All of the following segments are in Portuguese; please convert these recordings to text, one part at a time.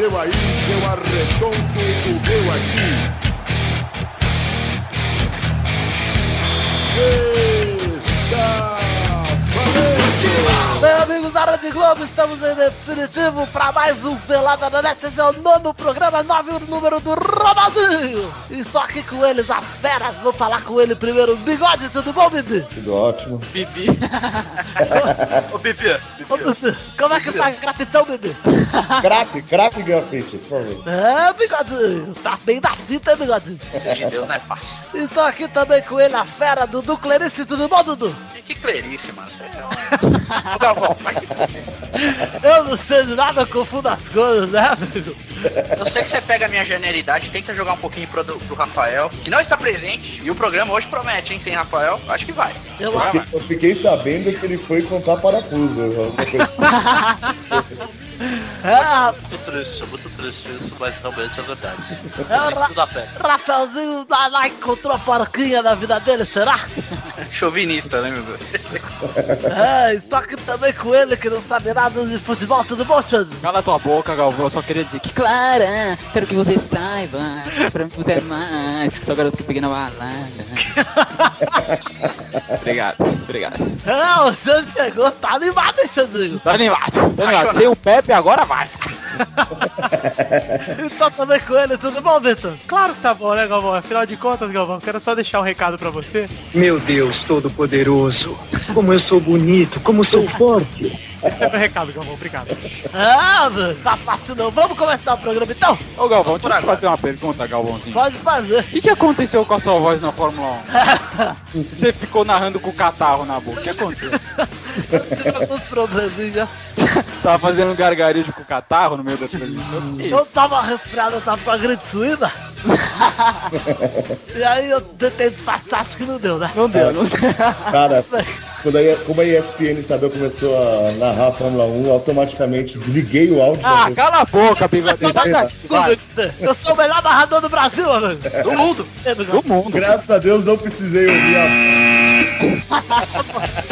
seu aí, que eu arredondo o meu aqui. Está Rede Globo, estamos em definitivo para mais um Pelada na Net. Esse é o nono programa, nove o número do Ronaldinho. Estou aqui com eles, as feras. Vou falar com ele primeiro. Bigode, tudo bom, Bibi? Tudo ótimo. Bibi. Ô, Bibi. Ô, Bibi, Como é que tá grafitão, Bibi? Crack, crack grafite, por favor. É, Bigodinho. Tá bem da fita, hein, Bigodinho? Isso de Deus não é fácil. Estou aqui também com ele, a fera, Dudu Clarice. Tudo bom, Dudu? Que, que clerice, mano. Você é um... Galvão. Eu não sei de nada, eu confundo as coisas, né, amigo? Eu sei que você pega a minha genialidade, tenta jogar um pouquinho pro, pro Rafael, que não está presente, e o programa hoje promete, hein, sem Rafael, acho que vai. Eu acho. vai. Eu fiquei sabendo que ele foi contar parafuso. É, muito triste, muito triste isso, mas realmente é verdade. É, Eu sinto tudo a pé. Rafaelzinho lá, lá encontrou a porquinha na vida dele, será? Chauvinista, né, meu Deus? É, estou aqui também com ele que não sabe nada de futebol, tudo bom, Xande? Cala tua boca, Galvão. Eu só queria dizer que, Clara, quero que você saiba. Pra mim você é mais. Só garoto que peguei na balada. obrigado, obrigado. É, o Xande chegou, tá animado, hein, Xandinho? Tá animado, tá animado. Sem o Pepe agora vai. Estou também com ele, tudo bom, Vitor? Claro que tá bom, né, Galvão? Afinal de contas, Galvão, quero só deixar um recado pra você. Meu Deus Todo-Poderoso, como eu sou bonito, como sou forte. Sempre um recado, Galvão, obrigado. Ah, mano, tá fácil não. Vamos começar o programa então? Ô, Galvão, Por deixa eu fazer uma pergunta, Galvãozinho. Pode fazer. O que, que aconteceu com a sua voz na Fórmula 1? Você ficou narrando com o catarro na boca. O que aconteceu? Alguns probleminhas. Tava fazendo um gargarejo com o catarro no meio da transmissão? Eu tava resfriado, eu tava com a gripe suína. e aí eu tentei disfarçar, acho que não deu, né? Não deu, não deu. Cara, quando a, como a ESPN Estadão começou a narrar a Fórmula 1, automaticamente desliguei o áudio. Ah, cala a boca, bigode. Sai daqui, vai. Eu sou o melhor narrador do Brasil. Do mundo. Do mundo. Graças a Deus não precisei ouvir a...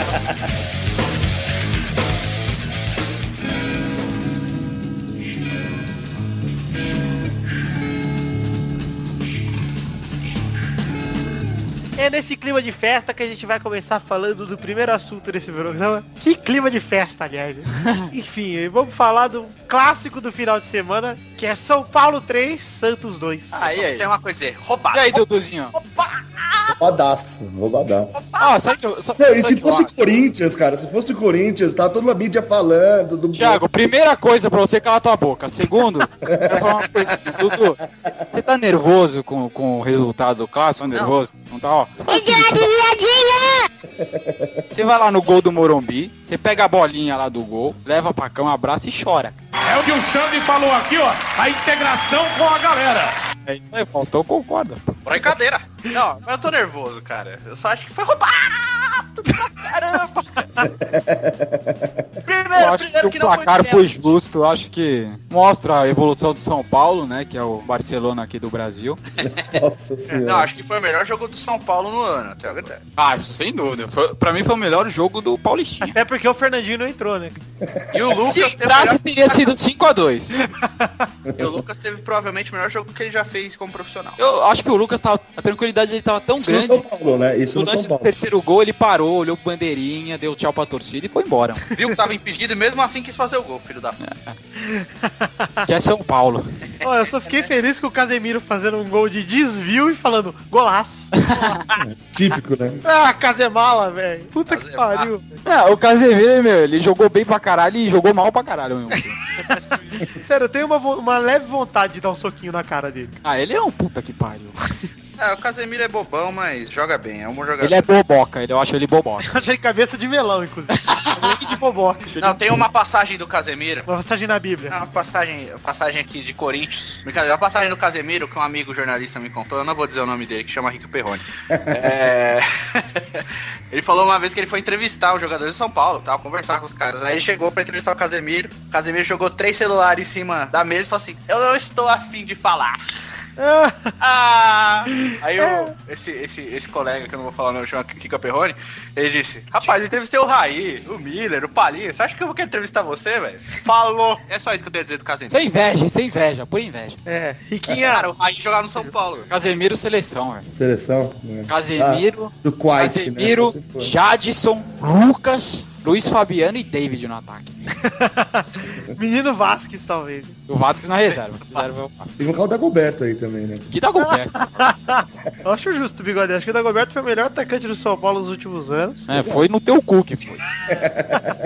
É nesse clima de festa que a gente vai começar falando do primeiro assunto desse programa. Que clima de festa, aliás. Enfim, vamos falar do clássico do final de semana, que é São Paulo 3, Santos 2. Aí, aí. Tem uma coisa a dizer, roubado. E aí, Duduzinho? Roubadaço, roubadaço. Ah, sabe que eu... Só, Não, e se fosse acho? Corinthians, cara, se fosse Corinthians, tá toda a mídia falando do... Thiago, primeira coisa pra você calar tua boca. Segundo. Dudu, você tá nervoso com, com o resultado do clássico? Tá nervoso? Não tá, ó. Você vai lá no gol do Morumbi, você pega a bolinha lá do gol, leva pra cama, abraça e chora. É o que o Xande falou aqui, ó. A integração com a galera. É isso aí, Faustão concorda. Brincadeira. Não, mas eu tô nervoso, cara. Eu só acho que foi roubado pra caramba. Eu acho que o foi placar foi pênalti. justo, eu acho que mostra a evolução do São Paulo, né, que é o Barcelona aqui do Brasil. Nossa senhora. Não, acho que foi o melhor jogo do São Paulo no ano, até a verdade. Ah, isso sem dúvida. Foi, pra mim foi o melhor jogo do Paulistinha. Até porque o Fernandinho não entrou, né? E o Lucas Se teve teria sido 5x2. e o Lucas teve provavelmente o melhor jogo que ele já fez como profissional. Eu acho que o Lucas tava. A tranquilidade dele tava tão Isso no grande. São Paulo, né? Isso No no lance São do Paulo. terceiro gol, ele parou, olhou pro bandeirinha, deu tchau pra torcida e foi embora. Viu que tava impedido e mesmo assim quis fazer o gol, filho da puta. que é São Paulo. Ó, eu só fiquei feliz com o Casemiro fazendo um gol de desvio e falando golaço. Típico, né? Ah, Casemala, velho. Puta que Casemala. pariu. É, o Casemiro, meu, ele jogou bem pra caralho e jogou mal pra caralho, meu. Sério, eu tenho uma, uma leve vontade de dar um soquinho na cara dele. Ah, ele é um puta que pariu. É, o Casemiro é bobão, mas joga bem, é um bom jogador. Ele é boboca, ele, eu acho ele boboca. Eu achei cabeça de melão, inclusive. De boboca. Não, tem uma passagem do Casemiro. Uma passagem na Bíblia. Uma passagem, uma passagem aqui de Corinthians. Brincadeira, uma passagem do Casemiro que um amigo jornalista me contou. Eu não vou dizer o nome dele, que chama Rico Perrone. É... ele falou uma vez que ele foi entrevistar os jogadores de São Paulo, tal, conversar com os caras. Aí ele chegou pra entrevistar o Casemiro. O Casemiro jogou três celulares em cima da mesa e falou assim: Eu não estou afim de falar. Ah! Aí o, esse, esse, esse colega, que eu não vou falar o nome, chama Kika Perrone, ele disse, rapaz, eu entrevistei o Raí, o Miller, o Palinha, você acha que eu vou querer entrevistar você, velho? Falou! É só isso que eu tenho a dizer do Casemiro. Sem inveja, sem inveja, por inveja. É, Riquinha. Cara, o Raí jogava no São Paulo. velho. Casemiro seleção, velho. Seleção. né? Casemiro, Ah, do Quite, Casemiro, né? Se for. Jadson, Lucas, Luiz Fabiano e David no ataque. Menino Vasquez, talvez. O Vasco na reserva. reserva é o Vasco. Tem que colocar o Dagoberto aí também, né? Que dá Gilberto. Eu acho justo, Bigode. Acho que o Dagoberto foi o melhor atacante do São Paulo nos últimos anos. É, foi no teu cu que foi.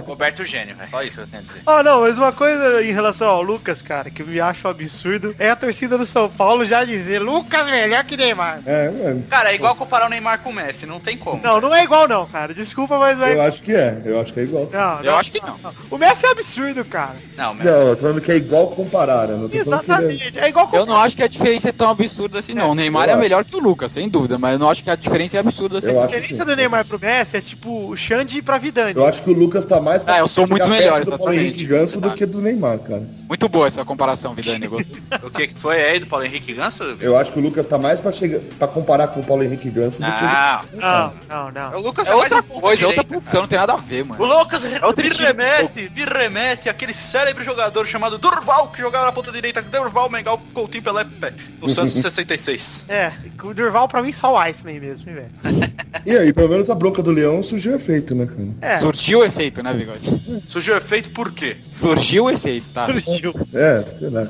Roberto Gênio, velho. Só isso que eu tenho a dizer. Ah, não, mas uma coisa em relação ao Lucas, cara, que eu me acho um absurdo, é a torcida do São Paulo já dizer Lucas melhor que Neymar. É, mano. Cara, é igual comparar o Neymar com o Messi, não tem como. Não, não é igual não, cara. Desculpa, mas é Eu acho que é. Eu acho que é igual. sim. Não, Eu não. acho que não. O Messi é absurdo, cara. Não, Messi. Não, eu tô falando que é igual comparar, né? Não tô que é... Exatamente. É igual com Eu não acho que a diferença é tão absurda assim, não. O Neymar eu é acho. melhor que o Lucas, sem dúvida, mas eu não acho que a diferença é absurda assim. Eu A diferença sim. do Neymar pro Messi é tipo o Xande pra Vidani. Eu acho que o Lucas tá mais Ah, eu sou muito melhor, do Paulo. Henrique Ganso do que do Neymar, cara. Muito boa essa comparação, Vidani. O que que foi aí do Paulo Henrique Ganso? Eu acho que o Lucas tá mais pra, chegar, pra comparar com o Paulo Henrique Ganso do que Não, Não, não, não. o Lucas É outra um ponto coisa, é outra posição, não tem nada a ver, O mano. Lucas outro me estilo de remete, me remete àquele célebre jogador chamado Durval, que jogava na ponta direita, Durval, Mengal, Coutinho, Pelé, Pé, no Santos 66. É, o Durval pra mim só o Iceman mesmo, hein, velho. E aí, pelo menos a bronca do Leão surgiu efeito, né, cara? É, Surgiu o efeito, né, Bigode? Surgiu efeito por quê? Surgiu o efeito, tá? surgiu. É, sei lá.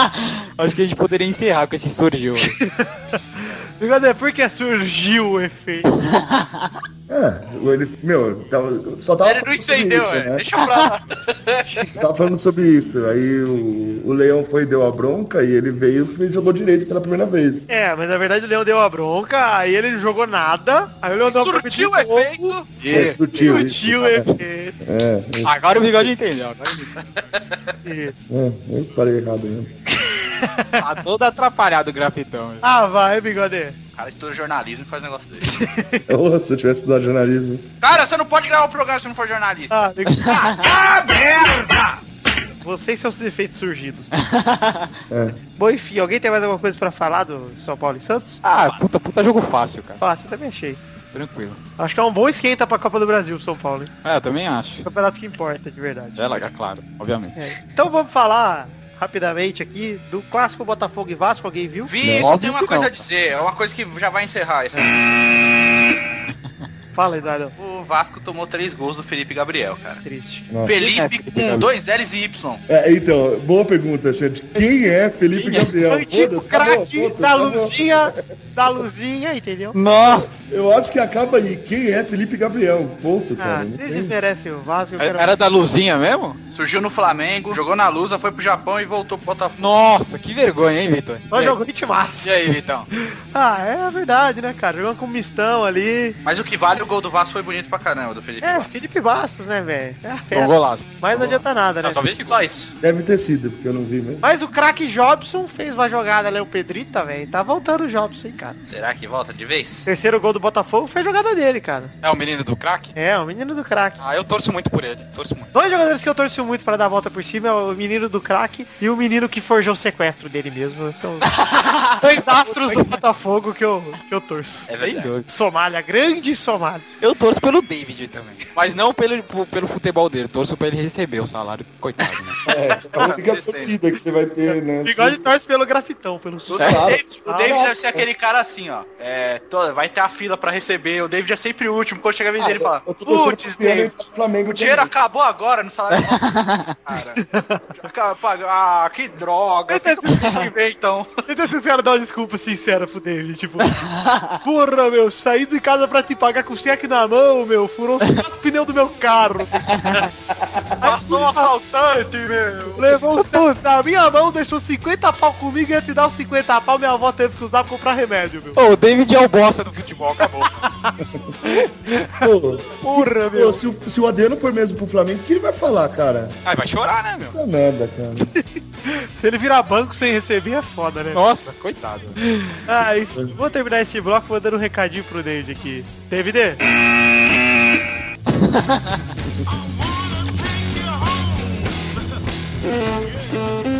Acho que a gente poderia encerrar com esse surgiu. Bigode, por que surgiu o efeito? É, ele, meu, tava, só tava Ele não falando sobre entendeu, isso, é. né? deixa pra lá. Tava falando sobre isso. Aí o, o Leão foi e deu a bronca e ele veio e jogou direito pela primeira vez. É, mas na verdade o Leão deu a bronca, aí ele não jogou nada, aí o Leão deu a bronca de Surtiu novo, efeito. É, sutil. isso. Surtiu o efeito. É, Agora o Bigode entendeu. Agora ele- Isso. é, eu falei errado mesmo. Tá todo atrapalhado o grafitão. Ah, vai, Bigode. O cara estuda jornalismo e faz um negócio desse. Oh, se eu tivesse estudado jornalismo. Cara, você não pode gravar um programa se não for jornalista. Ah, ah, merda! Vocês são os efeitos surgidos. É. Bom, enfim, alguém tem mais alguma coisa pra falar do São Paulo e Santos? Ah, puta, puta jogo fácil, cara. Fácil, eu também achei. Tranquilo. Acho que é um bom esquenta pra Copa do Brasil, São Paulo. hein? É, eu também acho. Campeonato que importa, de verdade. É, é claro, obviamente. É. Então vamos falar rapidamente aqui do clássico Botafogo e Vasco, alguém viu? Vi, Não, só tem uma coisa não. a dizer, é uma coisa que já vai encerrar esse Fala, Eduardo. O Vasco tomou três gols do Felipe Gabriel, cara. Triste. Nossa. Felipe é Felipe com dois L's e Y. É, então, boa pergunta, gente. Quem é Felipe Quem é? Gabriel? Antigo Foda-se, acabou, craque da acabou. luzinha, da luzinha, entendeu? Nossa! Eu acho que acaba aí. Quem é Felipe Gabriel? Ponto, Ah, cara. Não vocês tem- desmerecem o Vasco, eu quero... Era da luzinha mesmo? Surgiu no Flamengo, jogou na Lusa, foi pro Japão e voltou pro Botafogo. Nossa, que vergonha, hein, Vitor? Só E jogou ritmaço. E aí, Vitão? Ah, é a verdade, né, cara? Jogando com mistão ali. Mas o que vale, o gol do Vasco foi bonito pra caramba, do Felipe É, Bastos. Felipe Bastos, né, velho? É um golaço. Mas não adianta nada, né? Não, só vi gol. Só isso. Deve ter sido, porque eu não vi mesmo. Mas o craque Jobson fez uma jogada ali, o Pedrita, velho. Tá voltando o Jobson, hein, cara. Será que volta de vez? Terceiro gol do Botafogo foi a jogada dele, cara. É o menino do craque? É, o menino do craque. Ah, eu torço muito por ele. Torço muito. Dois jogadores que eu torço muito pra dar a volta por cima é o menino do craque e o menino que forjou o sequestro dele mesmo. São dois astros do Botafogo que eu, que eu torço. É verdade. Somália, grande Somália. Eu torço pelo David também. Mas não pelo, pelo futebol dele. Torço pra ele receber o salário. Coitado, né? É, a única torcida que você vai ter, né? Bigode torce pelo grafitão, pelo O sul. David, o David deve ser aquele cara assim, ó. É, to- vai ter a fila pra receber. O David é sempre o último. Quando chega a vez dele, ele fala: Putz, David, Flamengo o dinheiro também. acabou agora no salário. cara, ah, que droga. Tem que ver então. Então esses caras dão uma desculpa sincera pro David, tipo, porra, meu, saí de casa pra te pagar com cheque na mão, meu, furou os quatro pneus do meu carro. Passou um assaltante, meu. Levou tudo na minha mão, deixou 50 pau comigo e ia te dar os 50 pau, minha avó teve que usar pra comprar remédio, meu. Ô, o David é o bosta do futebol, acabou. Pô, Porra, pô, meu. se, o, se o Adriano for mesmo pro Flamengo, o que ele vai falar, cara? Ai, vai chorar, né, meu? Puta merda, cara. Se ele virar banco sem receber é foda, né? Nossa, coitado. Ah, enfim, vou terminar esse bloco mandando um recadinho pro David aqui. DVD?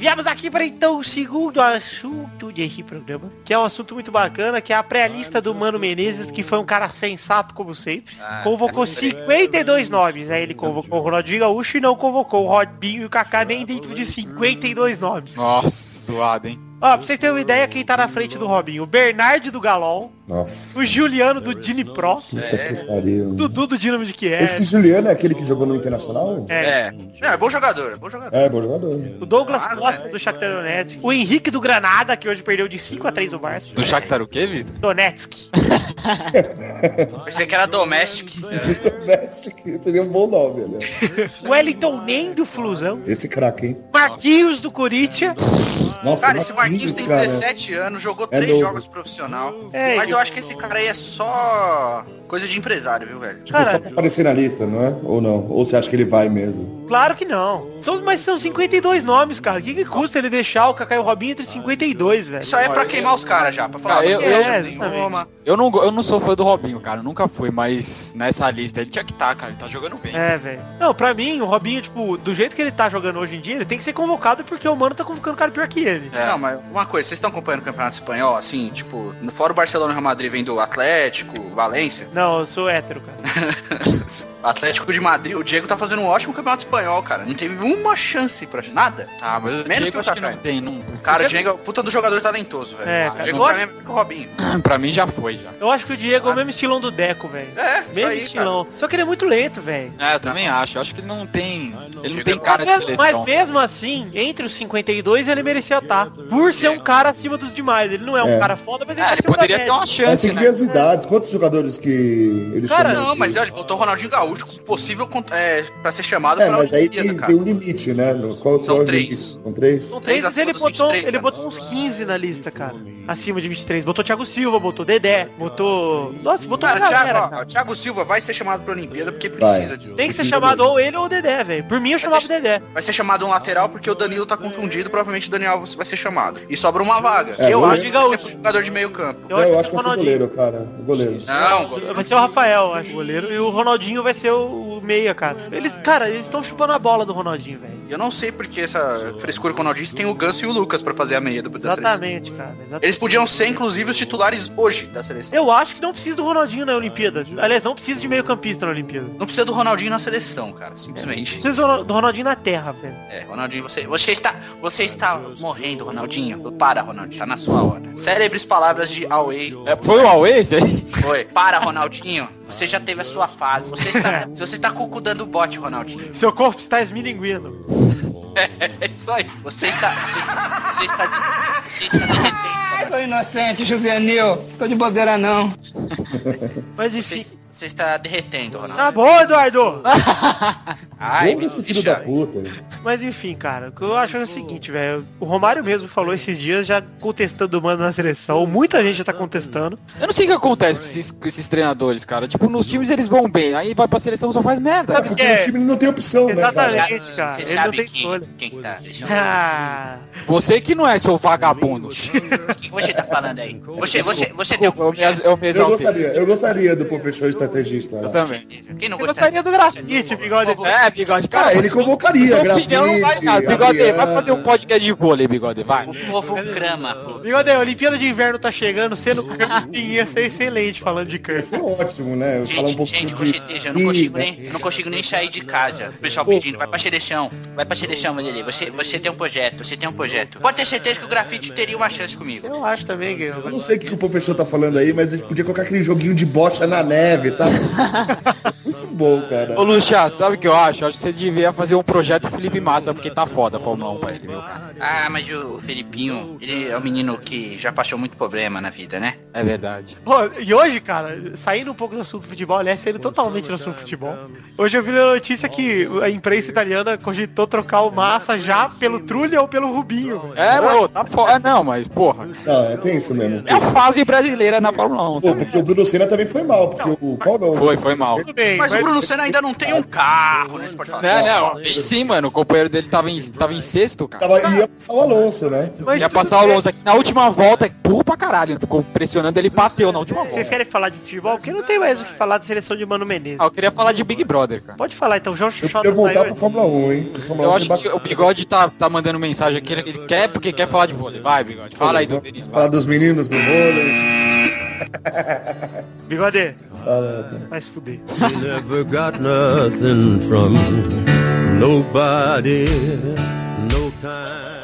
Viemos aqui para então o segundo assunto desse programa, que é um assunto muito bacana, que é a pré-lista do Mano Menezes, que foi um cara sensato como sempre. Ah, convocou essa empresa. 52 nomes, aí ele convocou o Ronaldinho Gaúcho e não convocou o Robinho e o Kaká nem dentro de 52 nomes. Nossa, zoado, hein? Ó, pra vocês terem uma ideia, quem tá na frente do Robinho? O Bernard do Galol, Nossa. o Juliano do Dinipró, Puta que pariu. o Dudu do Dinamo de Kiev, Esse Juliano é aquele que jogou no Internacional? é, É. É bom jogador, é bom jogador. É, bom jogador. o Douglas Mas, Costa né? do Shakhtar Donetsk, o Henrique do Granada, que hoje perdeu de 5 a 3 do Barça, Do Shakhtar o quê, Vitor? Donetsk, Pensei que era domestic. Mestre, seria um bom nome, né? o Wellington Nem do Flusão, Esse craque, hein? Marquinhos do Corinthians, Nossa, Cara, esse Marquinhos tem cara. 17 anos, jogou É 3 novo. jogos profissional. É, mas eu acho que esse cara aí é só coisa de empresário, viu, velho? Tipo, Cara- só pra aparecer na lista, não é? Ou não? Ou você acha que ele vai mesmo? claro que não. São, mas são 52 nomes, cara. O que, que custa ele deixar o Kaká e o Robinho entre 52, velho? Isso aí é pra queimar os caras já, pra falar Cara, "Não eu- eu- é, nenhuma. Eu não, go- eu não sou fã do Robinho, cara. Nunca fui, mas nessa lista ele tinha que estar, cara. Ele tá jogando bem. É, velho. Não, pra mim, o Robinho, tipo, do jeito que ele tá jogando hoje em dia, ele tem que ser convocado porque o mano tá convocando cara pior que ele. É. Não, mas uma coisa, vocês estão acompanhando o Campeonato Espanhol, assim, tipo, fora o Barcelona e o Real Madrid vem do Atlético, Valência. Não, eu sou hétero, cara. Atlético de Madrid, o Diego tá fazendo um ótimo Campeonato Espanhol, cara. Não teve uma chance pra nada. Ah, mas o Menos Diego que o acho que Kaká. não tem. Não... Cara, o Diego é o puta do jogador talentoso, velho. É, o cara, Diego eu pra acho- mim é o Robinho. pra mim já foi, já. Eu acho que o Diego é o mesmo estilão do Deco, velho. É, isso Mesmo aí, cara. estilão. Só que ele é muito lento, velho. É, eu também acho. Eu acho que ele não tem. Ele não Diego tem é cara de Mas, mesmo- mas seleção. mesmo assim, entre os 52 ele merecia estar. Por ser um cara acima dos demais. Ele não é um É. cara foda, mas ele É, tá ele acima da poderia ter uma Mas chance, tem que né? ver as idades. Quantos jogadores que ele Cara, Não, mas olha, botou o Ronaldinho Gaúcho possível é, pra ser chamado É, pra mas aí Olimpíada, tem, cara. tem um limite, né? No- Qual São qual é o três. limite? São três? São Três mas ele botou, 23 ele anos. botou uns 15 na lista, cara. Acima de 23. Botou Thiago Silva, botou Dedé, botou... Nossa, botou Cara, Thiago, galera. ó, cara. o Thiago Silva vai ser chamado pra Olimpíada porque Vai. precisa disso. Tem que ser chamado ou ele ou o Dedé, velho. Por mim eu chamava o Dedé. Vai ser chamado um lateral porque o Danilo tá contundido, provavelmente o Daniel vai ser chamado. E sobra uma vaga. É, eu acho que vai ser jogador de meio campo. Eu, Eu, acho acho que vai o ser Ronaldinho. goleiro, cara. O goleiro. Não, goleiro. Vai ser o Rafael, eu acho, o goleiro. E o Ronaldinho vai ser o, o meia, cara. Eles, cara, eles estão chupando a bola do Ronaldinho, velho. Eu não sei porque essa frescura com o Ronaldinho se tem o Ganso e o Lucas pra fazer a meia do, da seleção. Exatamente, cara. exatamente. Eles podiam ser, inclusive, os titulares hoje da seleção. Eu acho que não precisa do Ronaldinho na Olimpíada. Aliás, não precisa de meio campista na Olimpíada. Não precisa do Ronaldinho na seleção, cara, simplesmente. Precisa do- Ronaldinho na terra, velho. É, Ronaldinho, você, você está, você está morrendo, Ronaldinho. Para, Ronaldinho, tá na sua hora. Célebres palavras de Away. É, foi o Huawei esse aí? Foi. Para, Ronaldinho. Você já teve a sua fase. Você está, se você está cucu dando bote, Ronaldinho. Seu corpo está esmilinguindo. É isso aí. Você está, você está, você está, de- você está derretendo. Tô inocente, Juvenil. Tô de bobeira não. Mas enfim. você está derretendo, Ronaldinho. Tá bom, Eduardo! Ai, me esse filho da puta. Mas enfim, cara, o que eu acho é o seguinte, velho. O Romário mesmo falou esses dias já contestando o mano na seleção. Muita gente já tá contestando. Eu não sei o que acontece com esses, com esses treinadores, cara. Tipo, nos times eles vão bem, aí vai pra seleção só faz merda. Sabe Porque que é- o time não tem opção, né, cara? Exatamente, cara. Você Ele não tem quem, escolha. quem que tá? Ah, Você que não é seu vagabundo. O que você tá falando aí? Você, você, você tem Desculpa, eu me, eu me Eu gostaria, eu gostaria do professor estrategista. Eu lá. também. Quem não eu gostaria? gostaria do grafite, bigode. É, bigode, cara. Ah, ele convocaria, grafite, opinião não vai, cara. Bigode, vai fazer um podcast de vôlei, bigode, vai. O povo crama, pô. Bigode, a Olimpíada de Inverno tá chegando, sendo ia ser excelente falando de Ia câncer. ser ótimo, né? Falar um Gente, pouco gente, de eu não consigo nem, eu não consigo nem sair de casa. O pessoal pedindo, vai pra xerechão, vai pra xerechão, Vanderlei. Você, você tem um projeto, você tem um projeto. Pode ter certeza que o grafite teria uma chance comigo. Eu acho também, Gui. Eu não sei o que o professor tá falando aí, mas a gente podia colocar aquele joguinho de bocha na neve, sabe? Muito bom, cara. Ô, Lucha, sabe o que eu acho? Eu acho que você devia fazer um projeto Felipe Massa, porque tá foda a Fórmula 1 pra ele, meu cara. Ah, mas o Felipinho, ele é um menino que já passou muito problema na vida, né? É verdade. Pô, e hoje, cara, saindo um pouco do assunto futebol, aliás, saindo totalmente do assunto futebol. Hoje eu vi a notícia que a imprensa italiana cogitou trocar o Massa já pelo Trulli ou pelo Rubinho. É, pô, tá foda. É, não, mas, porra. Não, é, tem isso mesmo. É a fase brasileira na Fórmula 1. Pô, porque o Bruno Senna também foi mal, porque o não? Foi, foi mal. Tudo bem, Mas mas, o Bruno Senna ainda não tem um carro, né? Você pode falar. Não, não, sim, mano. O companheiro dele tava em, tava em sexto, cara. Tava, ia passar o Alonso, né? Mas Ia passar o. Alonso aqui na última volta, burro pra caralho. Ficou pressionando, ele bateu na última Vocês volta. querem falar de futebol? Porque não tem mais o que falar da seleção de Mano Menezes. Ah, eu queria falar de Big Brother, cara. Pode falar então, João Eu Xota queria voltar saiu. pra Fórmula 1, hein? Fórmula Eu 1 acho que o Bigode tá, tá mandando mensagem aqui, ele ele quer porque quer falar de vôlei. Vai, Bigode. Fala aí do Denis. Falar dos meninos do vôlei. Bigode, vai se fuder. Never got nothing from nobody, no time.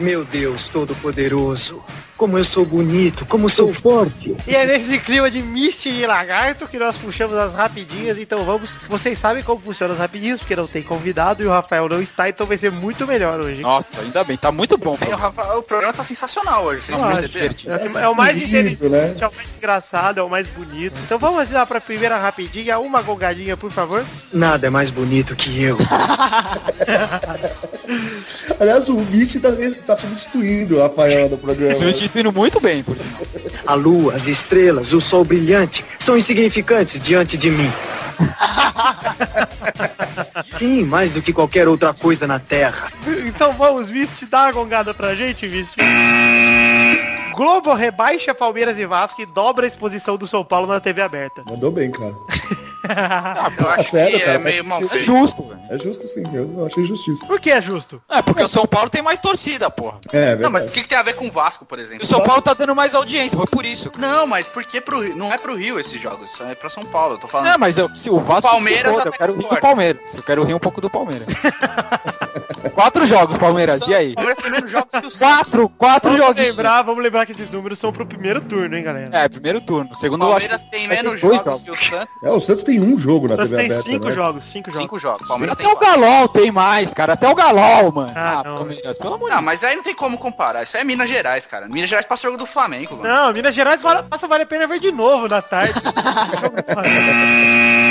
Meu Deus Todo-Poderoso, como eu sou bonito, como sou forte. E é nesse clima de Misty e Lagarto que nós puxamos as rapidinhas, então vamos. Vocês sabem como funcionam as rapidinhas, porque não tem convidado e o Rafael não está, então vai ser muito melhor hoje. Nossa, ainda bem, tá muito bom. Tem o, Rafa- o programa tá sensacional hoje. Vocês Ah? É o, que- é o mais Lindo, inteligente, né? é o mais engraçado, é o mais bonito. Então vamos lá pra primeira rapidinha, uma gongadinha, por favor. Nada é mais bonito que eu. Aliás, o Mitch tá, tá substituindo o Rafael no programa. Substituindo muito bem, por sinal. A lua, as estrelas, o sol brilhante são insignificantes diante de mim. Sim, mais do que qualquer outra coisa na Terra. Então vamos, Misty, dá uma gongada pra gente, Misty. Globo rebaixa Palmeiras e Vasco e dobra a exposição do São Paulo na TV aberta. Mandou bem, cara. Eu acho sério, que cara, é meio mal É feito. justo, velho. É justo sim, eu achei justíssimo. Por que é justo? É, porque o São Paulo tem mais torcida, porra. É, Não, mas o verdade. que, que tem a ver com o Vasco, por exemplo? o São Paulo tá dando mais audiência, foi por isso. cara. Não, mas por que pro Rio? Não é pro Rio esses jogos, é pra São Paulo. Eu tô falando. Não, mas eu, se o Vasco Palmeiras se foda, eu quero rir do concordo. Palmeiras. Eu quero rir um pouco do Palmeiras. Quatro jogos, Palmeiras, e aí? O Palmeiras tem menos jogos que o Santos. Quatro, quatro Vamos joguinhos. lembrar, vamos lembrar que esses números são pro primeiro turno, hein, galera? É, primeiro turno. O Segundo, eu acho Palmeiras tem ter menos dois jogos que o Santos. É, o Santos tem um jogo na Nós TV tem aberta, cinco né? jogos, cinco jogos. Cinco jogos. O Palmeiras Até tem o. Galol tem mais, cara. Até o Galol, mano. Ah, Ah, não. Palmeiras, pelo amor de Não, Deus. mas aí não tem como comparar. Isso é Minas Gerais, cara. Minas Gerais passou o jogo do Flamengo, mano. Não, Minas Gerais passa vale a pena ver de novo na tarde.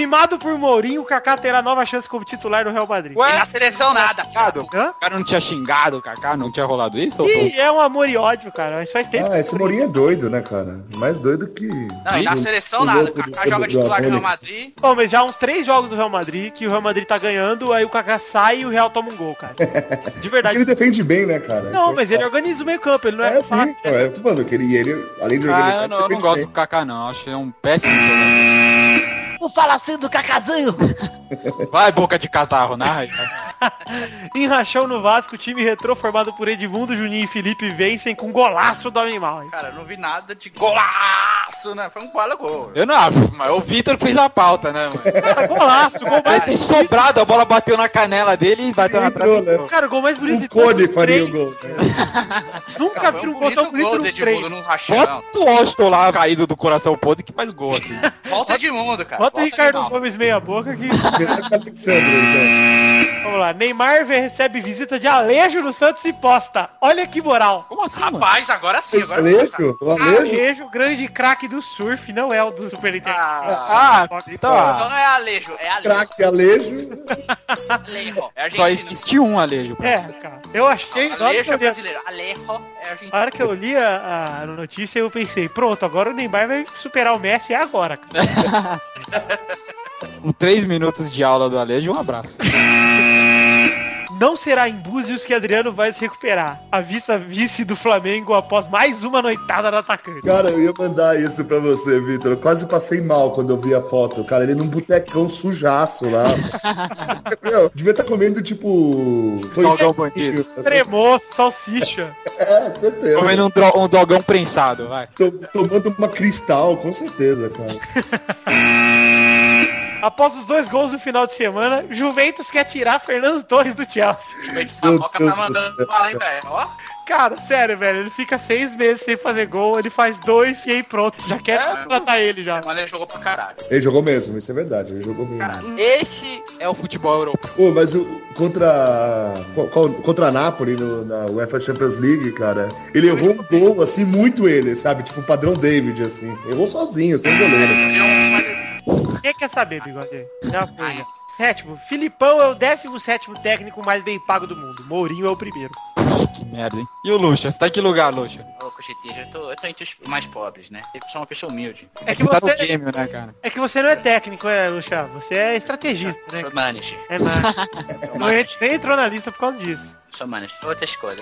Mimado por Mourinho, o Kaká terá nova chance como titular no Real Madrid. E na seleção nada. Hã? O cara não tinha xingado o Kaká, não tinha rolado isso? Ih, é um amor e ódio, cara. Mas faz tempo. Ah, esse Mourinho é doido, né, cara? Mais doido que... Não, e na seleção nada. O Kaká joga titular no Real. Madrid. Bom, mas já há uns três jogos do Real Madrid que o Real Madrid tá ganhando, aí o Kaká sai e o Real toma um gol, cara. De verdade. Ele defende bem, né, cara? Não, mas ele organiza o meio campo, ele não é, É, sim. fácil. Não, eu tô falando que ele, ele além de Ah, organizar, eu não, eu não gosto bem. do Kaká, não. Acho que é um péssimo jogador. Não fala assim do Cacazinho. Vai, boca de catarro, narra aí. Em rachão no Vasco, o time retrô formado por Edmundo, Juninho e Felipe vencem com golaço do animal. hein? Cara, eu não vi nada de golaço, né? Foi um bala gol. Eu não, mas é o Vitor que fez a pauta, né, mano? Cara, golaço, gol mais Ele sobrado, a bola bateu na canela dele e bateu na trave. né? Cara, o gol mais bonito todos cone faria o gol. né? Nunca vi um gol tão bonito bonito no do Edmundo treino. num rachão. Bota o Austin lá caído do coração podre que faz gol, assim. Volta Edmundo, cara. Bota o Ricardo. Gomes meia boca que... Alexandre, então. Vamos lá. Neymar recebe visita de Alejo no Santos e posta. Olha que moral. Como assim, mano? Rapaz, agora sim, agora Alejo? O Alejo? Alejo, grande craque do surf, não é o do Super Nintendo. Ah, Ah, ah, então não é Alejo, é Alejo. Craque Alejo. Alejo. É só existe um Alejo. É, cara. Eu achei... que Alejo eu é li a- brasileiro. Alejo é argentino. Na hora que eu li a, a notícia, eu pensei, pronto, agora o Neymar vai superar o Messi agora, cara. Com três minutos de aula do Alejo, um abraço. Não será em Búzios que Adriano vai se recuperar. Avisa vice do Flamengo após mais uma noitada no atacante. Cara, eu ia mandar isso pra você, Vitor. Eu quase passei mal quando eu vi a foto. Cara, ele num botecão sujaço lá. Meu, devia estar comendo, tipo... Dogão bandido. Tremoço, salsicha. É, certeza. Comendo um, dro- um dogão prensado, vai. Tô- Tomando uma cristal, com certeza, cara. Após os dois gols no final de semana, Juventus quer tirar Fernando Torres do Chelsea. A Boca Deus tá do mandando bala, hein, velho? Ó. Cara, sério, velho, ele fica seis meses sem fazer gol, ele faz dois e aí pronto, já quer contratar ele já. Mas ele jogou pra caralho. Ele jogou mesmo, isso é verdade. Ele jogou mesmo. Esse é o futebol europeu. Pô, mas o, contra, co- contra a Napoli no- na UEFA Champions League, cara, ele errou um gol, assim, muito ele, sabe? Tipo, padrão David, assim. Errou sozinho, sem goleiro. Quem quer saber, bigode? Já foi. já. Sétimo, Filipão é o 17 técnico mais bem pago do mundo. Mourinho é o primeiro. que merda, hein? E o Luxa? Você tá em que lugar, Luxa? Ô, Cochetinha, eu tô, eu tô entre os mais pobres, né? Eu sou uma pessoa humilde. É que Você tá game, né, cara? é que você não é técnico, é, Luxa. Você é estrategista, né? Sou manager. É, Não manager. ent- nem entrou na lista por causa disso. Sou manager. Outras coisas.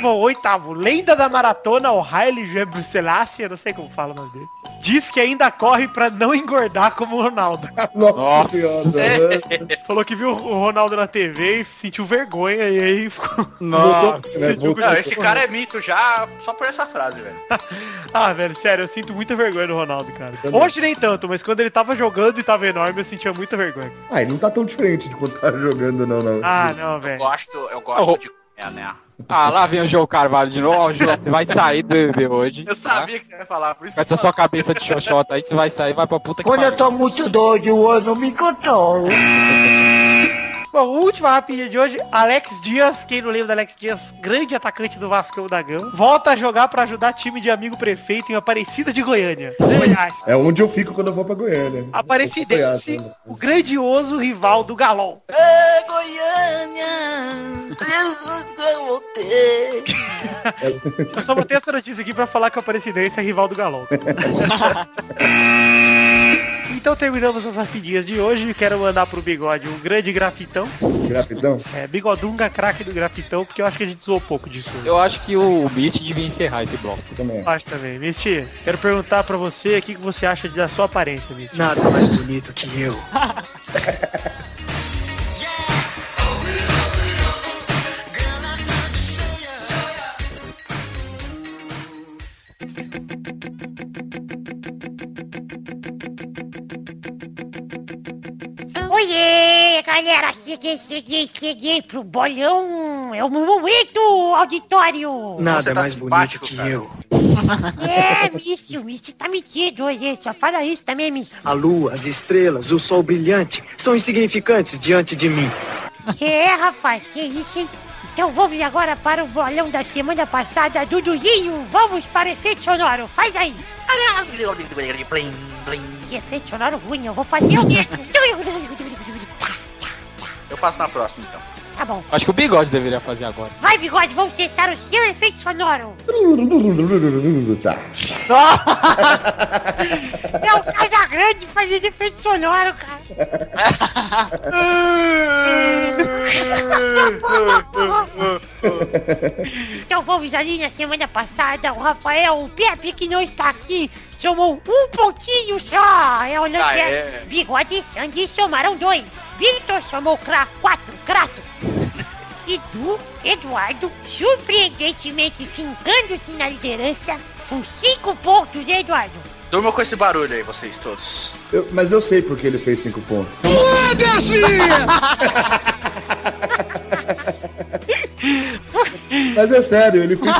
Bom, oitavo, lenda da maratona, o Haile Gebrselassie, eu não sei como fala o nome dele, diz que ainda corre pra não engordar como o Ronaldo. Nossa, Nossa. senhora. Falou que viu o Ronaldo na TV e sentiu vergonha e aí ficou... Nossa, né? Não, esse cara é mito já só por essa frase, velho. Ah, velho, sério, eu sinto muita vergonha do Ronaldo, cara. Também. Hoje nem tanto, mas quando ele tava jogando e tava enorme, eu sentia muita vergonha. Ah, ele não tá tão diferente de quando tá jogando, não, não. Ah, não, velho. Gosto, eu gosto Oh. de comer, né? Ah, lá vem o João Carvalho de novo. Ó, João, você vai sair do BBB hoje. Eu sabia que você ia falar, por isso Com essa sua cabeça de xoxota aí, você vai sair vai pra puta que Quando eu pariu. tô muito doido, eu não me controlo. Bom, última rapidinha de hoje, Alex Dias, quem não lembra do Alex Dias, grande atacante do Vascão da Gama, volta a jogar pra ajudar time de amigo prefeito em Aparecida de Goiânia. Goiás. É onde eu fico quando eu vou pra Goiânia. Aparecidense, Goiás, né? o grandioso rival do Galol. É, Goiânia! Jesus, eu voltei! Eu só botei essa notícia aqui pra falar que o Aparecidense é rival do Galol. Então terminamos as rapidinhas de hoje. Quero mandar pro Bigode um grande grafitão. Rapidão. É, Bigodunga, craque do grafitão, porque eu acho que a gente zoou pouco disso. Eu acho que o Mist devia encerrar esse bloco. Também. Acho também. Misty, quero perguntar pra você o que que você acha da sua aparência, Misty. Nada mais bonito que eu. galera, cheguei, cheguei, cheguei pro bolão. É o meu momento, auditório. Nada tá mais bonito que cara. eu. É, Misty, o Misty tá metido, oiê, só fala isso também, Misty. A lua, as estrelas, o sol brilhante são insignificantes diante de mim. É, rapaz, que isso, hein? Então vamos agora para o bolão da semana passada, Duduzinho. Vamos para o efeito sonoro, faz aí. Que efeito sonoro ruim, eu vou fazer o mesmo. Eu faço na próxima, então. Tá bom. Acho que o Bigode deveria fazer agora. Vai, bigode, vamos testar o seu efeito sonoro. Tá. É o Casagrande fazendo efeito sonoro, cara. Então vamos ali na semana passada, o Rafael, o Pepe que não está aqui, somou um pontinho só. É o. Ah, é. Bigode e Sandy somaram dois. Vitor somou cra quatro, crato. Edu, Eduardo, surpreendentemente fincando-se na liderança, com cinco pontos, Eduardo. Durma com esse barulho aí, vocês todos. Eu- mas eu sei porque ele fez cinco pontos. Mas é sério, ele fez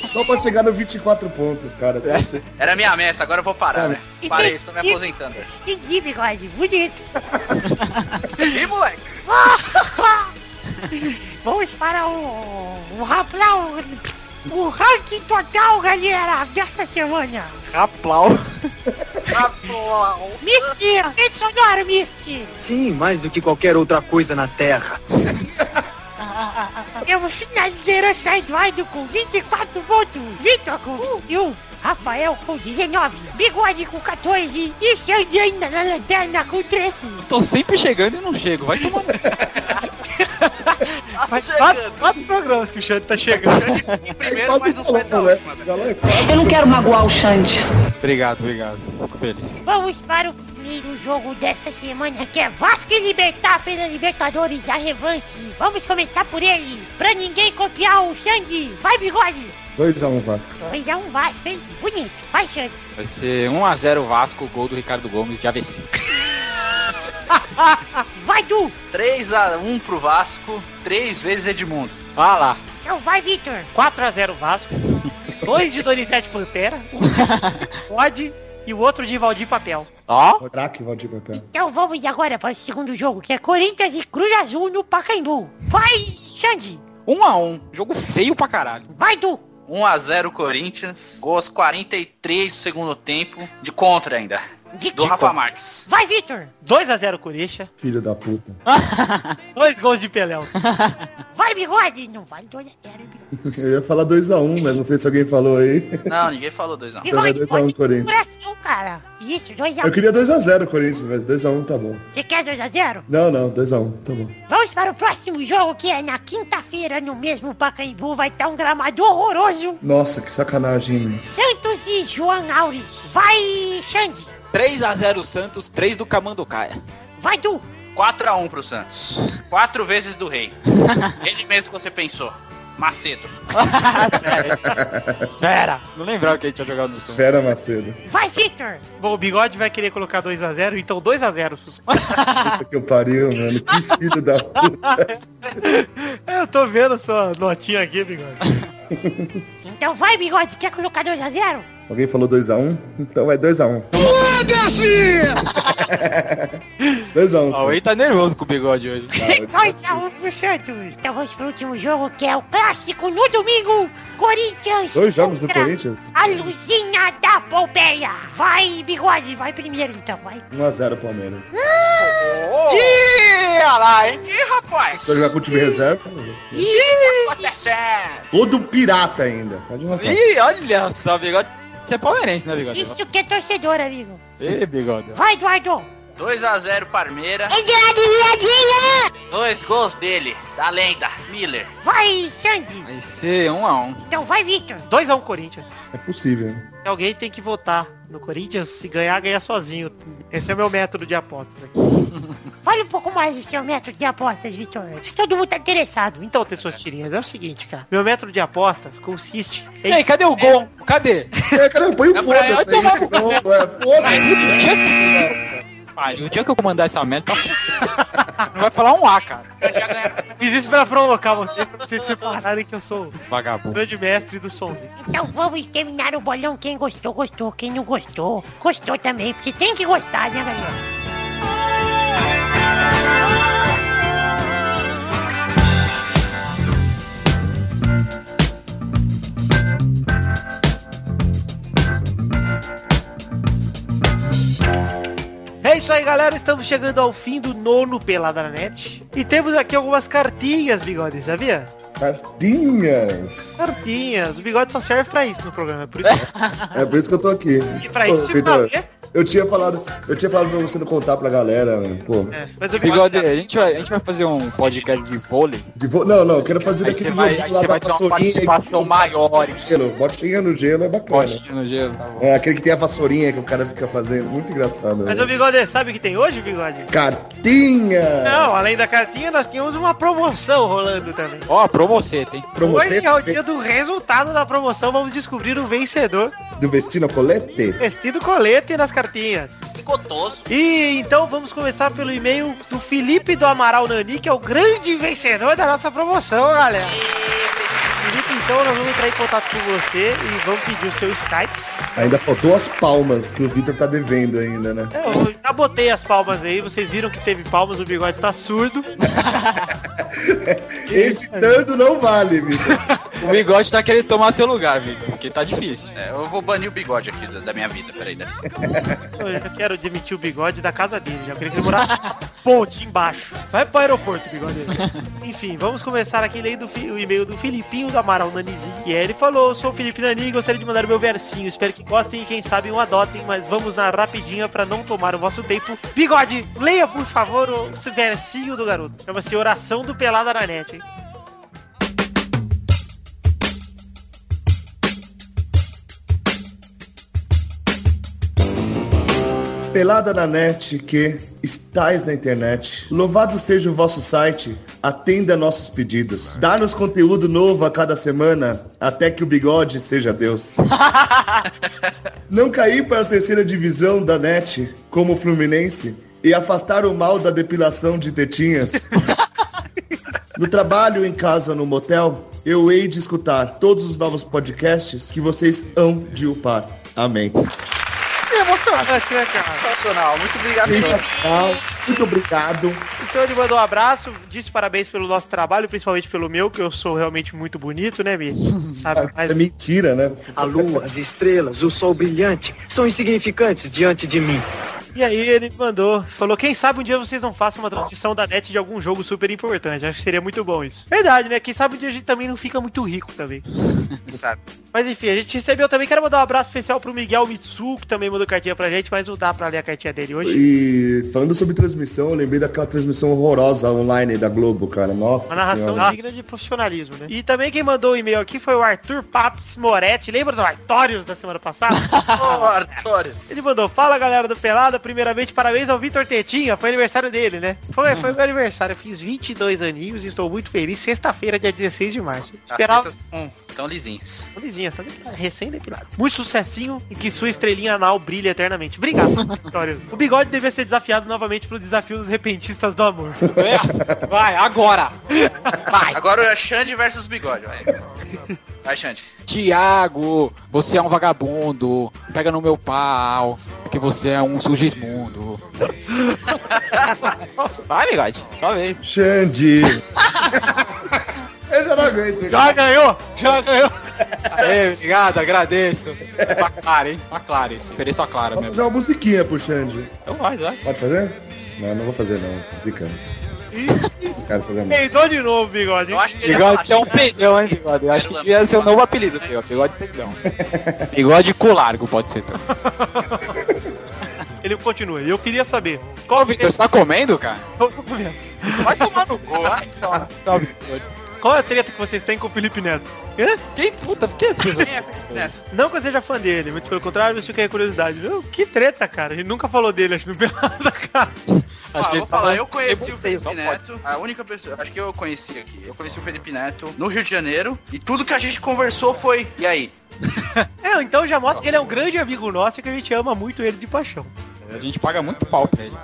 só pra chegar no 24 pontos, cara. Era minha meta, agora eu vou parar, né? E Parei, estou me e- aposentando. Entendi, bigode, bonito. Ih, moleque! Vamos para o, o Raplau, o ranking total, galera, dessa semana. Raplau. Misty, efeito sonoro, Misty. Sim, mais do que qualquer outra coisa na Terra. Temos na liderança Eduardo com 24 pontos, Vitor com 21, Rafael com 19, Bigode com 14 e Xande ainda na lanterna com 13. Tô sempre chegando e não chego. Vai tomar. Faz quatro, quatro programas que o Xande tá chegando. Em primeiro, mas não sai da né? última, velho. Eu não quero magoar o Xande. obrigado, obrigado. Fico feliz. Vamos para o primeiro jogo dessa semana, que é Vasco e Libertar pela Libertadores da Revanche. Vamos começar por ele, pra ninguém copiar o Xande. Vai, Bigode! 2x1 Vasco. 2 a 1 Vasco, hein? Bonito. Vai, Xande. Vai ser 1x0 Vasco, gol do Ricardo Gomes de AVC. Vai, Du! 3x1 pro Vasco, três vezes Edmundo. Ah lá. Então vai, Vitor. 4x0 Vasco. Dois de Donizete Pantera. Pode. E o outro de Valdir Papel. Ó. Craque, Valdir Papel. Então vamos agora para o segundo jogo, que é Corinthians e Cruz Azul no Pacaembu. Vai, Xande. 1x1. Jogo feio pra caralho. Vai, Du. 1x0 Corinthians, gols 43 do segundo tempo, de contra ainda. Do Rafa Marques. Vai, Vitor. 2x0 Corinthians. Filho da puta. Dois gols de Peléu. Vai, bigode. Não vale 2 a 0, bigode. Eu ia falar 2x1, mas não sei se alguém falou aí. Não, ninguém falou dois não. Então vai Bigode, 2x1 pode Corinthians. Cara. Isso, 2 a 1. Eu queria 2x0 Corinthians, mas 2x1 tá bom. Você quer 2 a 0? Não, não, 2x1, tá bom. Vamos para o próximo jogo, que é na quinta-feira, no mesmo Pacaembu. Vai estar um gramado horroroso. Nossa, que sacanagem, meu. Santos e João Aures. Vai, Xande. 3x0 Santos, 3 do Camanducaia. Vai, Du. 4x1 pro Santos. Quatro vezes do rei. Ele mesmo que você pensou. Macedo. Pera, não lembrava que a gente tinha jogado no Santos. Fera Macedo. Vai, Victor. Bom, o Bigode vai querer colocar 2x0, então 2x0. Puta que eu pariu, mano. Que filho da puta. Eu tô vendo sua notinha aqui, Bigode. Então vai, bigode. Quer colocar 2 a 0? Alguém falou 2x1? Então é 2x1. Ó, 2x1. o Ei tá nervoso com o bigode hoje. 2 a 1 pro Santos. Então vamos pro último jogo, que é o clássico no domingo. Corinthians. Dois jogos do Corinthians? A luzinha da Pompeia. Vai, bigode. Vai primeiro, então. Vai. 1x0 Palmeiras. Ih, olha lá, hein? Ih, rapaz. Vai jogar com o time reserva? Ih, tá acontecendo. Todo pirata ainda. Ih, olha só, bigode. Você é palmeirense, né, bigode? Isso que é torcedor, amigo. Ê, bigode. Vai, Eduardo. 2x0 Parmeira. Eduardo Viadinha. Dois gols dele, da lenda, Miller. Vai, Xande. Vai ser 1x1. Então vai, Victor. 2x1 Corinthians. É possível. né? Alguém tem que votar no Corinthians. Se ganhar, ganha sozinho. Esse é o meu método de apostas aqui. Fale um pouco mais do seu método de apostas, Victor. Todo mundo tá interessado. Então, Tessostirinhas, é o seguinte, cara. Meu método de apostas consiste E aí, cadê o gol? Cadê? É, cara, põe o É foda-se é, foda-se. Pai, o dia que eu comandar essa merda, não vai falar um A, cara. Fiz isso pra provocar você, pra vocês separarem que eu sou Vagabundo. grande mestre do sonzinho. Então vamos terminar o bolão. Quem gostou, gostou. Quem não gostou, gostou também. Porque tem que gostar, né, galera? Aí, galera. Estamos chegando ao fim do nono Peladranet. E temos aqui algumas cartinhas, Bigode, sabia? Cartinhas. Cartinhas. O Bigode só serve pra isso no programa. é Por isso. É por isso que eu tô aqui. E pra Pô, isso, Vitor, pra quê? Eu tinha falado, eu tinha falado pra você não contar pra galera, mano. Pô. É, mas o Bigode, a gente, vai, a gente vai fazer um podcast de vôlei. De vo... Não, não, eu quero fazer Aí daquele você vai- aí lá você da vai ter uma participação maior. Gelo, botinha no gelo é bacana. Potinho no gelo, tá bom. É aquele que tem a vassourinha que o cara fica fazendo. Muito engraçado. Mas né? o Bigode, sabe o que tem hoje, Bigode? Cartinha! Não, além da cartinha, nós tínhamos uma promoção rolando também. Ó, você, tem. Pra você Hoje é o dia do resultado da promoção. Vamos descobrir o vencedor. do Vestino Colete? Vestido colete nas cartinhas. Que gostoso. E então vamos começar pelo e-mail do Felipe do Amaral Nani, que é o grande vencedor da nossa promoção, galera. Felipe, então nós vamos entrar em contato com você e vamos pedir o seu Skype. Ainda faltou as palmas que o Vitor tá devendo ainda, né? Eu já botei as palmas aí, vocês viram que teve palmas, o bigode tá surdo. Editando não vale, Vitor. O bigode tá querendo tomar seu lugar, Vitor, porque tá difícil. É, eu vou banir o bigode aqui da, da minha vida, peraí, dá licença. Eu já quero demitir o bigode da casa dele, já queria que ele morasse ponte embaixo. Vai pro aeroporto, bigode. Enfim, vamos começar aqui lendo o e-mail do Filipinho do Amaral Nanizinho, que é, ele falou, sou o Felipe Nani, gostaria de mandar meu versinho, espero que gostem e quem sabe um adotem, mas vamos na rapidinha pra não tomar o vosso tempo. Bigode, leia por favor o versinho do garoto. Chama-se Oração do Pelada na Net, hein? Pelada na net que estais na internet. Louvado seja o vosso site, atenda nossos pedidos. Dá-nos conteúdo novo a cada semana, até que o bigode seja Deus. Não cair para a terceira divisão da net, como o Fluminense, e afastar o mal da depilação de tetinhas. No trabalho, em casa, no motel, eu hei de escutar todos os novos podcasts que vocês hão de upar. Amém. Que emocionante, né, cara? Sensacional, muito obrigado. Sensacional. Muito obrigado. Então ele mandou um abraço, disse parabéns pelo nosso trabalho, principalmente pelo meu, que eu sou realmente muito bonito, né, Mi? Sabe? Isso é mentira, né? A lua, as estrelas, o sol brilhante são insignificantes diante de mim. E aí ele mandou, falou, quem sabe um dia vocês não façam uma transmissão da net de algum jogo super importante. Acho que seria muito bom isso. Verdade, né? Quem sabe um dia a gente também não fica muito rico também. Sabe? Mas enfim, a gente recebeu também, quero mandar um abraço especial pro Miguel Mitsu, que também mandou cartinha pra gente, mas não dá pra ler a cartinha dele hoje. E falando sobre transmissão, eu lembrei daquela transmissão horrorosa online da Globo, cara. Nossa. Uma narração Senhora. digna de profissionalismo, né? E também quem mandou o e-mail aqui foi o Arthur Paps Moretti. Lembra do Artorius da semana passada? Ô, Artorius. Ele mandou, fala galera do Pelada, primeiramente parabéns ao Vitor Tetinha, foi aniversário dele, né? Foi, foi meu aniversário, eu fiz 22 aninhos e estou muito feliz, sexta-feira, dia 16 de março. Esperava... As hum, tão lisinhas. Lisinha, só recém-depilado. Muito sucessinho e que sua estrelinha anal brilhe eternamente. Obrigado, Artorius. O bigode devia ser desafiado novamente pro desafio dos repentistas do amor. Vai, agora. Vai. Agora é Xande versus Bigode, vai. Vai, Xande. Tiago, você é um vagabundo. Pega no meu pau. Porque você é um sugismundo. Vai, bigode. Só vez. Xande. eu já não aguento. Já ganhou! Já ganhou! Aê, obrigado, agradeço. Pra Clara, hein? Pra Clara, isso. Ofereço a Clara Posso mesmo. fazer uma musiquinha pro Xande? Então vai, vai. Pode fazer? Não, não vou fazer não. Zicando. Quero fazer. Peidou de novo, bigode. Eu acho que ele Bigode é um peidão, hein, bigode? Eu acho que devia ser o novo apelido teu, bigode peidão. Bigode cu largo pode ser. Ele continua. Eu queria saber. Qual Ô, Vitor, você tá comendo, cara? Eu tô comendo. Vai tomar no gol, vai. Tá, Vitor. Qual é a treta que vocês têm com o Felipe Neto? Hã? Quem puta? Por que as pessoas... Quem é Felipe Neto? Não que eu seja fã dele, muito pelo contrário, mas fiquei curiosidade. Meu, que treta, cara. Ele nunca falou dele, acho, no Pelada, cara. Ah, que vou falar, eu conheci eu o Felipe Neto, a única pessoa, acho que eu conheci aqui, eu conheci o Felipe Neto no Rio de Janeiro, e tudo que a gente conversou foi, e aí? É, então já mostra que ele é um grande amigo nosso e que a gente ama muito ele de paixão. A gente paga muito pau pra ele.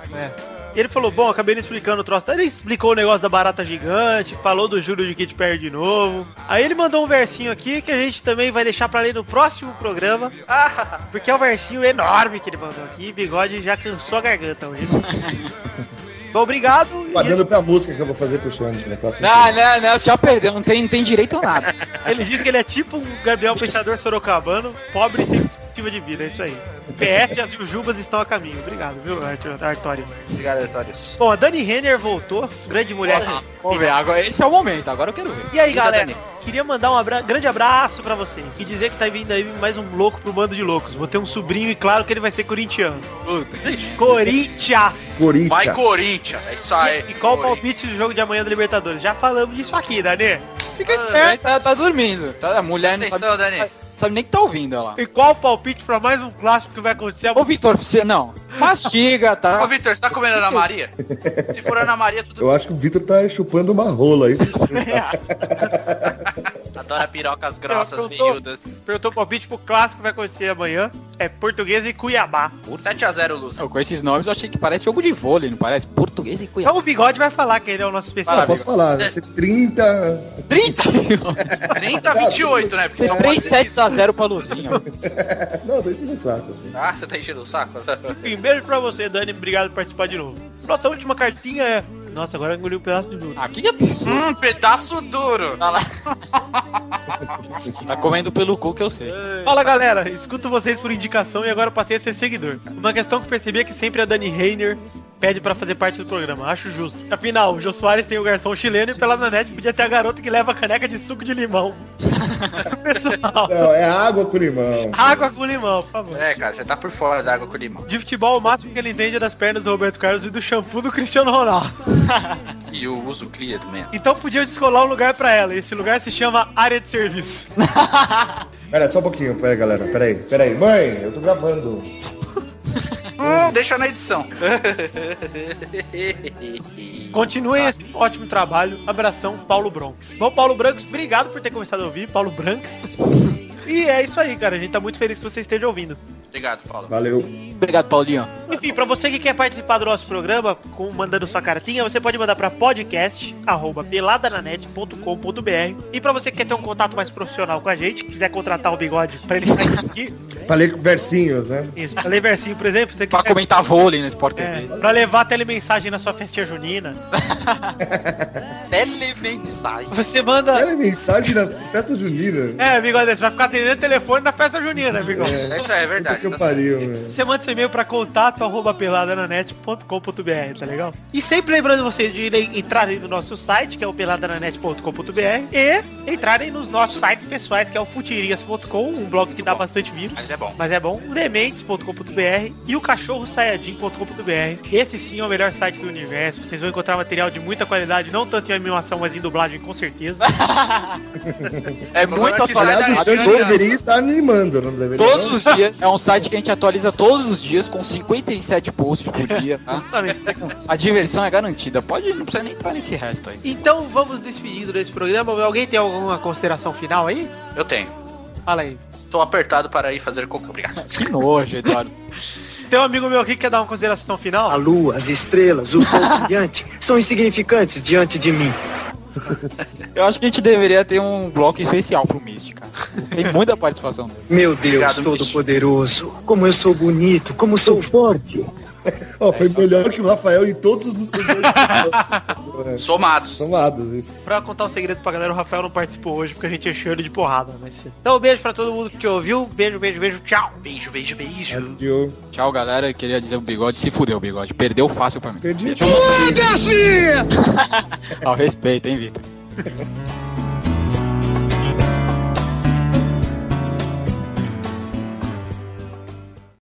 E ele falou, bom, acabei não explicando o troço. Ele explicou o negócio da barata gigante, falou do juro de Kit Perry de novo. Aí ele mandou um versinho aqui que a gente também vai deixar pra ler no próximo programa. Porque é um versinho enorme que ele mandou aqui. Bigode já cansou a garganta hoje. Bom, obrigado. Tá E pra música que eu vou fazer pro Xande na próxima. Não, não, não, já perdeu, não tem, não tem direito a nada. ele diz que ele é tipo um Gabriel Pensador Sorocabano, pobre e sem perspectiva de vida, é isso aí. PS e as Jujubas estão a caminho. Obrigado, viu, Artório? Obrigado, Artorius. Bom, a Dani Renner voltou, grande mulher. Vamos ver, agora esse é o momento, agora eu quero ver. E aí, galera, Dani. queria mandar um abra- grande abraço pra vocês e dizer que tá vindo aí mais um louco pro bando de loucos. Vou ter um sobrinho e claro que ele vai ser corintiano. Corinthians! Corinthians. Vai Corinthians, é isso aí. E qual o palpite do jogo de amanhã da Libertadores? Já falamos disso aqui, Dani. Fica esperto, tá, tá dormindo. Tá, a mulher não Atenção, sabe, Dani. Sabe nem que tá ouvindo ela. E qual o palpite pra mais um clássico que vai acontecer Ô, Vitor, você não. Mastiga, Ô, tá? Vitor, você tá comendo Ana Maria? Se for Ana Maria, tudo Eu acho que o Vitor tá chupando uma rola, isso. Adora pirocas grossas, Perguntou- veiudas. Perguntou o palpite pro clássico que vai acontecer amanhã. É Português e Cuiabá. 7x0, Luz. Eu, com esses nomes eu achei que parece jogo de vôlei, não parece? Português e Cuiabá. Então o Bigode vai falar que ele é o nosso Ah, especialista. posso falar, vai ser 30. 30? 30 a 28, né? Porque Você são 3 sets a 0 pra Luzinha. Não, deixa no saco. Ah, você tá enchendo o saco? Enfim, beijo pra você, Dani. Obrigado por participar de novo. Nossa última cartinha é... Nossa, agora eu engoli um pedaço de. Ah, que absurdo. hum, pedaço duro. Tá comendo pelo cu que eu sei. Fala galera, escuto vocês por indicação e agora eu passei a ser seguidor. Uma questão que percebi é que sempre a Dani Reiner pede pra fazer parte do programa. Acho justo. Afinal, o Jô Soares tem o garçom chileno e pela Nanete podia ter a garota que leva a caneca de suco de limão. Pessoal, Não, é água com limão. água com limão, por favor. É, cara, você tá por fora da água com limão. De futebol, o máximo que ele entende é das pernas do Roberto Carlos e do shampoo do Cristiano Ronaldo. E o uso clear man. Então podia descolar um lugar pra ela. Esse lugar se chama área de serviço. Pera, só um pouquinho, pera aí, galera. Pera aí, pera aí. Mãe, eu tô gravando. Hum, deixa na edição. Continuem esse ótimo trabalho. Abração, Paulo Bronx. Bom, Paulo Brancos, obrigado por ter começado a ouvir. Paulo Brancos. E é isso aí, cara. A gente tá muito feliz que você esteja ouvindo. Obrigado, Paulo. Valeu. Obrigado, Paulinho. Enfim, pra você que quer participar do nosso programa, com, mandando sua cartinha, você pode mandar pra podcast, arroba peladananet.com.br. E pra você que quer ter um contato mais profissional com a gente, quiser contratar o bigode pra ele sair aqui, Falei com versinhos, né? isso, pra ler versinho, por exemplo, você Pra quiser, comentar vôlei no Sport é, TV. pra levar telemensagem na sua festinha junina. Telemensagem. Você manda. Era mensagem na festa junina. É, bigode, você vai ficar atendendo o telefone na festa junina, bigode. É, Isso é verdade. Que tá pariu, velho. Você manda seu e-mail pra contato arroba peladananet.com.br, tá legal? E sempre lembrando vocês de irem- entrarem no nosso site, que é o peladananet.com.br, e entrarem nos nossos sites pessoais, que é o futirias.com, um blog que dá bastante vírus. Mas é bom. Mas é bom. O dementes.com.br e o cachorrosaiadin.com.br. Esse sim é o melhor site do universo. Vocês vão encontrar material de muita qualidade, não tanto em animação, mas em dublagem com certeza. É muito é que sai Aliás, o atualizado. Estúdio deveria estar animando, não deveria? Todos não? os dias. É um site que a gente atualiza todos os dias com 57 posts por dia, tá? Exatamente. A diversão é garantida. Pode, não precisa nem entrar nesse resto aí. Então vamos despedindo desse programa. Alguém tem alguma consideração final aí? Eu tenho. Fala aí. Estou apertado para ir fazer cocô. Obrigado. Que nojo, Eduardo. Tem um amigo meu aqui que quer dar uma consideração final? A lua, as estrelas, o sol brilhante são insignificantes diante de mim. Eu acho que a gente deveria ter um bloco especial pro Mística. Tem muita participação. Meu Deus Obrigado, Todo-Poderoso, como eu sou bonito, como sou forte. Ó, foi melhor que o Rafael em todos os Somados. somados. isso. Pra contar um segredo pra galera, o Rafael não participou hoje porque a gente encheu ele de porrada. Mas... Então um beijo pra todo mundo que ouviu. Beijo, beijo, beijo. Tchau. Beijo, beijo, beijo. Adio. Tchau, galera. Eu queria dizer o bigode se fudeu, o bigode. Perdeu fácil pra mim. Perdi. Ao respeito, hein, Vitor.